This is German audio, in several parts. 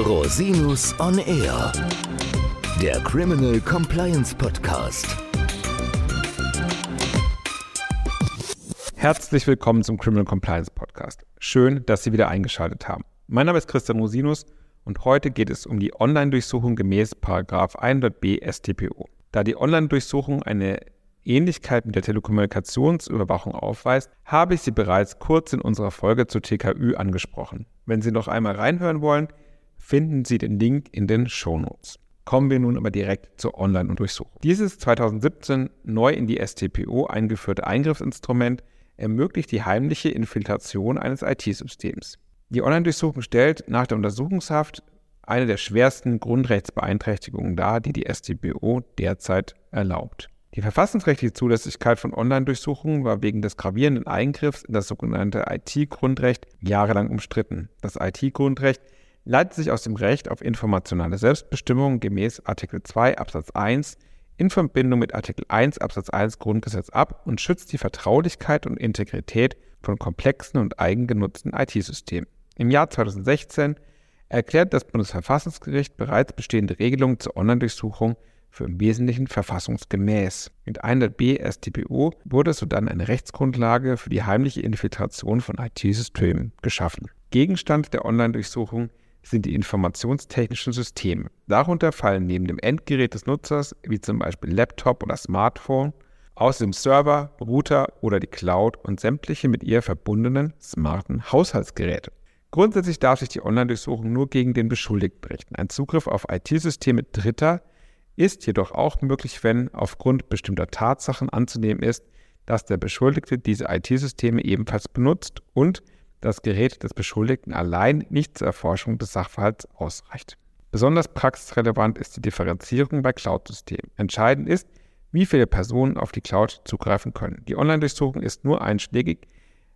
Rosinus on Air, der Criminal Compliance Podcast. Herzlich willkommen zum Criminal Compliance Podcast. Schön, dass Sie wieder eingeschaltet haben. Mein Name ist Christian Rosinus und heute geht es um die Online-Durchsuchung gemäß 100b StPO. Da die Online-Durchsuchung eine Ähnlichkeit mit der Telekommunikationsüberwachung aufweist, habe ich sie bereits kurz in unserer Folge zur TKÜ angesprochen. Wenn Sie noch einmal reinhören wollen, finden Sie den Link in den Shownotes. Kommen wir nun aber direkt zur Online-Durchsuchung. Dieses 2017 neu in die STPO eingeführte Eingriffsinstrument ermöglicht die heimliche Infiltration eines IT-Systems. Die Online-Durchsuchung stellt nach der Untersuchungshaft eine der schwersten Grundrechtsbeeinträchtigungen dar, die die StPO derzeit erlaubt. Die verfassungsrechtliche Zulässigkeit von Online-Durchsuchungen war wegen des gravierenden Eingriffs in das sogenannte IT-Grundrecht jahrelang umstritten. Das IT-Grundrecht leitet sich aus dem Recht auf informationale Selbstbestimmung gemäß Artikel 2 Absatz 1 in Verbindung mit Artikel 1 Absatz 1 Grundgesetz ab und schützt die Vertraulichkeit und Integrität von komplexen und eigengenutzten IT-Systemen. Im Jahr 2016 erklärt das Bundesverfassungsgericht bereits bestehende Regelungen zur Online-Durchsuchung für im Wesentlichen verfassungsgemäß. Mit 100b StPO wurde sodann eine Rechtsgrundlage für die heimliche Infiltration von IT-Systemen geschaffen. Gegenstand der Online-Durchsuchung sind die informationstechnischen Systeme. Darunter fallen neben dem Endgerät des Nutzers, wie zum Beispiel Laptop oder Smartphone, außerdem Server, Router oder die Cloud und sämtliche mit ihr verbundenen smarten Haushaltsgeräte. Grundsätzlich darf sich die Online-Durchsuchung nur gegen den Beschuldigten richten. Ein Zugriff auf IT-Systeme Dritter ist jedoch auch möglich, wenn aufgrund bestimmter Tatsachen anzunehmen ist, dass der Beschuldigte diese IT-Systeme ebenfalls benutzt und das Gerät des Beschuldigten allein nicht zur Erforschung des Sachverhalts ausreicht. Besonders praxisrelevant ist die Differenzierung bei Cloud-Systemen. Entscheidend ist, wie viele Personen auf die Cloud zugreifen können. Die Online-Durchsuchung ist nur einschlägig,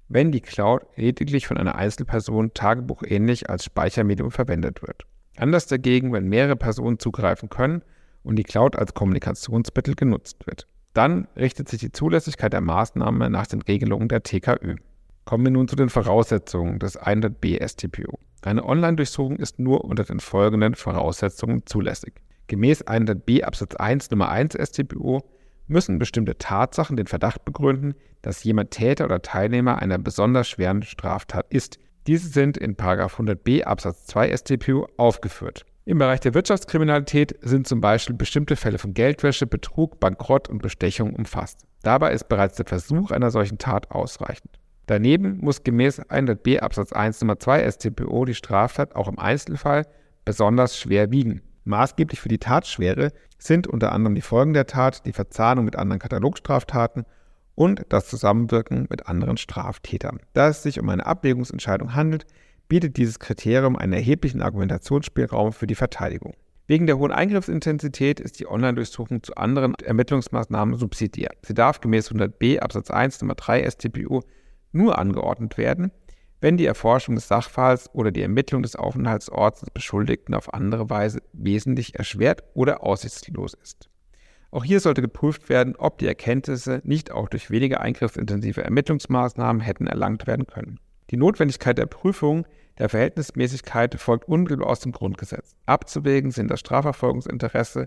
wenn die Cloud lediglich von einer Einzelperson tagebuchähnlich als Speichermedium verwendet wird. Anders dagegen, wenn mehrere Personen zugreifen können und die Cloud als Kommunikationsmittel genutzt wird. Dann richtet sich die Zulässigkeit der Maßnahme nach den Regelungen der TKÜ. Kommen wir nun zu den Voraussetzungen des 100b STPO. Eine Online-Durchsuchung ist nur unter den folgenden Voraussetzungen zulässig. Gemäß 100b Absatz 1 Nummer 1 StPO müssen bestimmte Tatsachen den Verdacht begründen, dass jemand Täter oder Teilnehmer einer besonders schweren Straftat ist. Diese sind in 100b Absatz 2 StPO aufgeführt. Im Bereich der Wirtschaftskriminalität sind zum Beispiel bestimmte Fälle von Geldwäsche, Betrug, Bankrott und Bestechung umfasst. Dabei ist bereits der Versuch einer solchen Tat ausreichend. Daneben muss gemäß 100b Absatz 1 Nummer 2 StPO die Straftat auch im Einzelfall besonders schwer wiegen. Maßgeblich für die Tatschwere sind unter anderem die Folgen der Tat, die Verzahnung mit anderen Katalogstraftaten und das Zusammenwirken mit anderen Straftätern. Da es sich um eine Abwägungsentscheidung handelt, bietet dieses Kriterium einen erheblichen Argumentationsspielraum für die Verteidigung. Wegen der hohen Eingriffsintensität ist die Online-Durchsuchung zu anderen Ermittlungsmaßnahmen subsidiert. Sie darf gemäß 100b Absatz 1 Nummer 3 StPU nur angeordnet werden, wenn die Erforschung des Sachverhalts oder die Ermittlung des Aufenthaltsorts des Beschuldigten auf andere Weise wesentlich erschwert oder aussichtslos ist. Auch hier sollte geprüft werden, ob die Erkenntnisse nicht auch durch weniger eingriffsintensive Ermittlungsmaßnahmen hätten erlangt werden können. Die Notwendigkeit der Prüfung der Verhältnismäßigkeit folgt unmittelbar aus dem Grundgesetz. Abzuwägen sind das Strafverfolgungsinteresse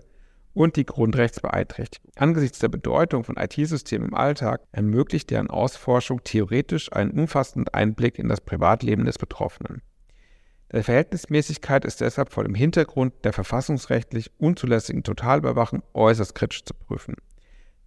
und die Grundrechtsbeeinträchtigung. Angesichts der Bedeutung von IT-Systemen im Alltag ermöglicht deren Ausforschung theoretisch einen umfassenden Einblick in das Privatleben des Betroffenen. Der Verhältnismäßigkeit ist deshalb vor dem Hintergrund der verfassungsrechtlich unzulässigen Totalüberwachung äußerst kritisch zu prüfen.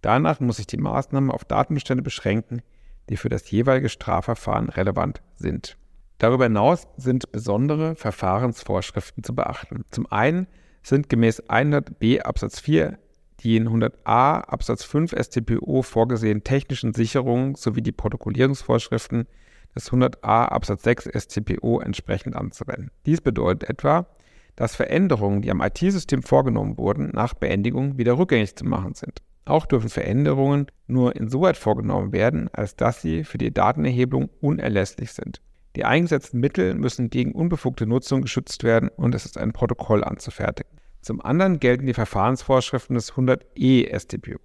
Danach muss sich die Maßnahme auf Datenbestände beschränken, die für das jeweilige Strafverfahren relevant sind. Darüber hinaus sind besondere Verfahrensvorschriften zu beachten. Zum einen sind gemäß 100b Absatz 4 die in 100a Absatz 5 StPO vorgesehenen technischen Sicherungen sowie die Protokollierungsvorschriften des 100a Absatz 6 StPO entsprechend anzuwenden. Dies bedeutet etwa, dass Veränderungen, die am IT-System vorgenommen wurden, nach Beendigung wieder rückgängig zu machen sind. Auch dürfen Veränderungen nur insoweit vorgenommen werden, als dass sie für die Datenerhebung unerlässlich sind. Die eingesetzten Mittel müssen gegen unbefugte Nutzung geschützt werden und es ist ein Protokoll anzufertigen. Zum anderen gelten die Verfahrensvorschriften des 100e StPO.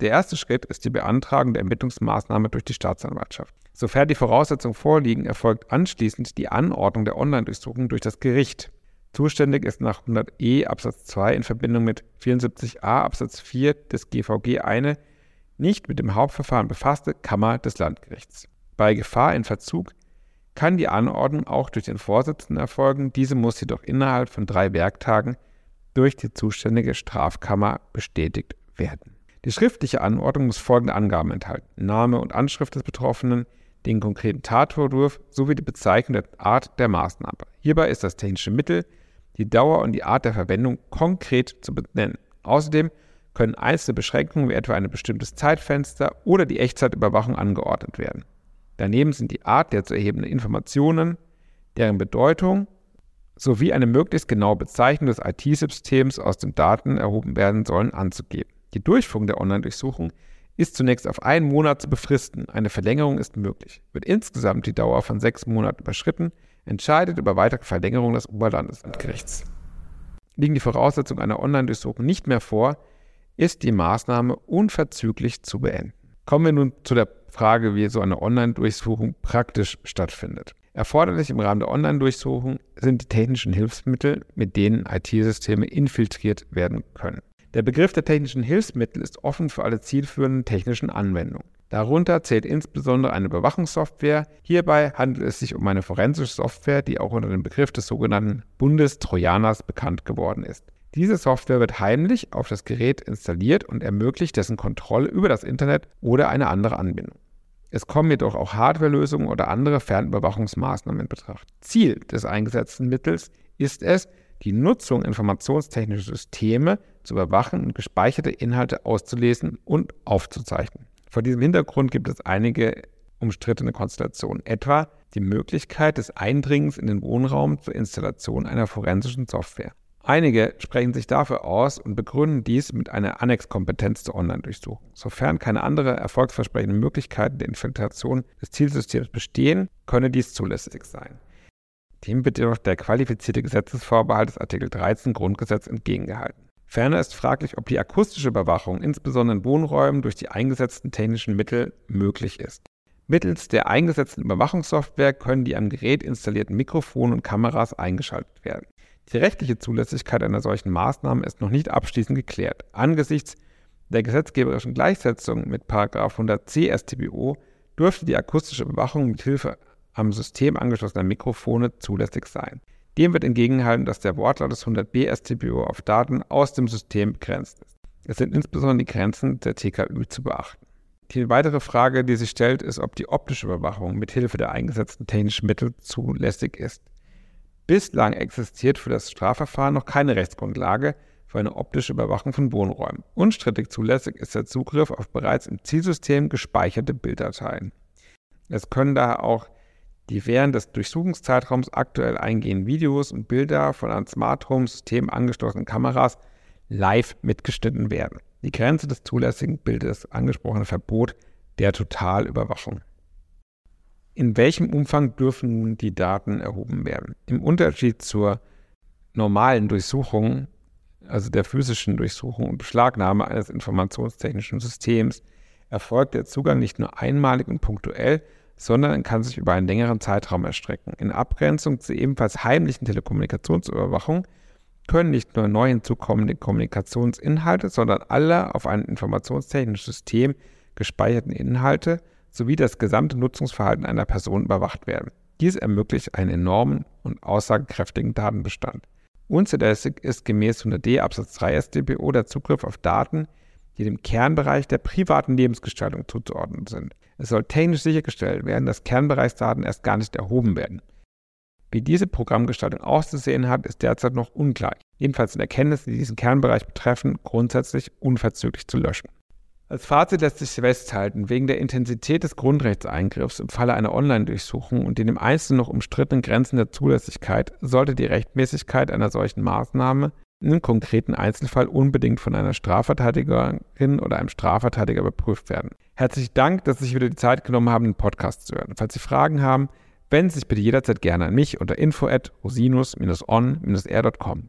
Der erste Schritt ist die Beantragung der Ermittlungsmaßnahme durch die Staatsanwaltschaft. Sofern die Voraussetzungen vorliegen, erfolgt anschließend die Anordnung der Online-Durchsuchung durch das Gericht. Zuständig ist nach 100e Absatz 2 in Verbindung mit 74a Absatz 4 des GVG eine nicht mit dem Hauptverfahren befasste Kammer des Landgerichts. Bei Gefahr in Verzug kann die Anordnung auch durch den Vorsitzenden erfolgen, diese muss jedoch innerhalb von drei Werktagen durch die zuständige Strafkammer bestätigt werden. Die schriftliche Anordnung muss folgende Angaben enthalten: Name und Anschrift des Betroffenen, den konkreten Tatvorwurf sowie die Bezeichnung der Art der Maßnahme. Hierbei ist das technische Mittel, die Dauer und die Art der Verwendung konkret zu benennen. Außerdem können einzelne Beschränkungen wie etwa ein bestimmtes Zeitfenster oder die Echtzeitüberwachung angeordnet werden. Daneben sind die Art der zu erhebenden Informationen, deren Bedeutung sowie eine möglichst genaue Bezeichnung des IT-Systems, aus den Daten erhoben werden sollen, anzugeben. Die Durchführung der Online-Durchsuchung ist zunächst auf einen Monat zu befristen. Eine Verlängerung ist möglich. Wird insgesamt die Dauer von sechs Monaten überschritten, entscheidet über weitere Verlängerung des Oberlandesgerichts. Liegen die Voraussetzungen einer Online-Durchsuchung nicht mehr vor, ist die Maßnahme unverzüglich zu beenden. Kommen wir nun zu der Frage, wie so eine Online-Durchsuchung praktisch stattfindet. Erforderlich im Rahmen der Online-Durchsuchung sind die technischen Hilfsmittel, mit denen IT-Systeme infiltriert werden können. Der Begriff der technischen Hilfsmittel ist offen für alle zielführenden technischen Anwendungen. Darunter zählt insbesondere eine Überwachungssoftware. Hierbei handelt es sich um eine forensische Software, die auch unter dem Begriff des sogenannten Bundestrojaners bekannt geworden ist. Diese Software wird heimlich auf das Gerät installiert und ermöglicht dessen Kontrolle über das Internet oder eine andere Anbindung. Es kommen jedoch auch Hardwarelösungen oder andere Fernüberwachungsmaßnahmen in Betracht. Ziel des eingesetzten Mittels ist es, die Nutzung informationstechnischer Systeme zu überwachen und gespeicherte Inhalte auszulesen und aufzuzeichnen. Vor diesem Hintergrund gibt es einige umstrittene Konstellationen, etwa die Möglichkeit des Eindringens in den Wohnraum zur Installation einer forensischen Software. Einige sprechen sich dafür aus und begründen dies mit einer Annexkompetenz zur Online-Durchsuchung. Sofern keine andere erfolgsversprechende Möglichkeiten der Infiltration des Zielsystems bestehen, könne dies zulässig sein. Dem wird jedoch der qualifizierte Gesetzesvorbehalt des Artikel 13 Grundgesetz entgegengehalten. Ferner ist fraglich, ob die akustische Überwachung insbesondere in Wohnräumen durch die eingesetzten technischen Mittel möglich ist. Mittels der eingesetzten Überwachungssoftware können die am Gerät installierten Mikrofone und Kameras eingeschaltet werden. Die rechtliche Zulässigkeit einer solchen Maßnahme ist noch nicht abschließend geklärt. Angesichts der gesetzgeberischen Gleichsetzung mit 100c StBO dürfte die akustische Überwachung mit Hilfe am System angeschlossener Mikrofone zulässig sein. Dem wird entgegengehalten, dass der Wortlaut des 100b StPO auf Daten aus dem System begrenzt ist. Es sind insbesondere die Grenzen der TKÜ zu beachten. Die weitere Frage, die sich stellt, ist, ob die optische Überwachung mit Hilfe der eingesetzten technischen Mittel zulässig ist. Bislang existiert für das Strafverfahren noch keine Rechtsgrundlage für eine optische Überwachung von Wohnräumen. Unstrittig zulässig ist der Zugriff auf bereits im Zielsystem gespeicherte Bilddateien. Es können daher auch die während des Durchsuchungszeitraums aktuell eingehenden Videos und Bilder von an Smart Home System angeschlossenen Kameras live mitgeschnitten werden. Die Grenze des zulässigen bildet das angesprochene Verbot der Totalüberwachung. In welchem Umfang dürfen nun die Daten erhoben werden? Im Unterschied zur normalen Durchsuchung, also der physischen Durchsuchung und Beschlagnahme eines informationstechnischen Systems, erfolgt der Zugang nicht nur einmalig und punktuell, sondern kann sich über einen längeren Zeitraum erstrecken. In Abgrenzung zur ebenfalls heimlichen Telekommunikationsüberwachung können nicht nur neu hinzukommende Kommunikationsinhalte, sondern alle auf ein informationstechnisches System gespeicherten Inhalte sowie das gesamte Nutzungsverhalten einer Person überwacht werden. Dies ermöglicht einen enormen und aussagekräftigen Datenbestand. Unzulässig ist gemäß 100d Absatz 3 StPO der Zugriff auf Daten, die dem Kernbereich der privaten Lebensgestaltung zuzuordnen sind. Es soll technisch sichergestellt werden, dass Kernbereichsdaten erst gar nicht erhoben werden. Wie diese Programmgestaltung auszusehen hat, ist derzeit noch unklar. Jedenfalls sind Erkenntnisse, die diesen Kernbereich betreffen, grundsätzlich unverzüglich zu löschen. Als Fazit lässt sich festhalten, wegen der Intensität des Grundrechtseingriffs im Falle einer Online-Durchsuchung und den im Einzelnen noch umstrittenen Grenzen der Zulässigkeit sollte die Rechtmäßigkeit einer solchen Maßnahme im konkreten Einzelfall unbedingt von einer Strafverteidigerin oder einem Strafverteidiger überprüft werden. Herzlichen Dank, dass Sie sich wieder die Zeit genommen haben, den Podcast zu hören. Falls Sie Fragen haben, wenden Sie sich bitte jederzeit gerne an mich unter info at rosinus-on-r.com.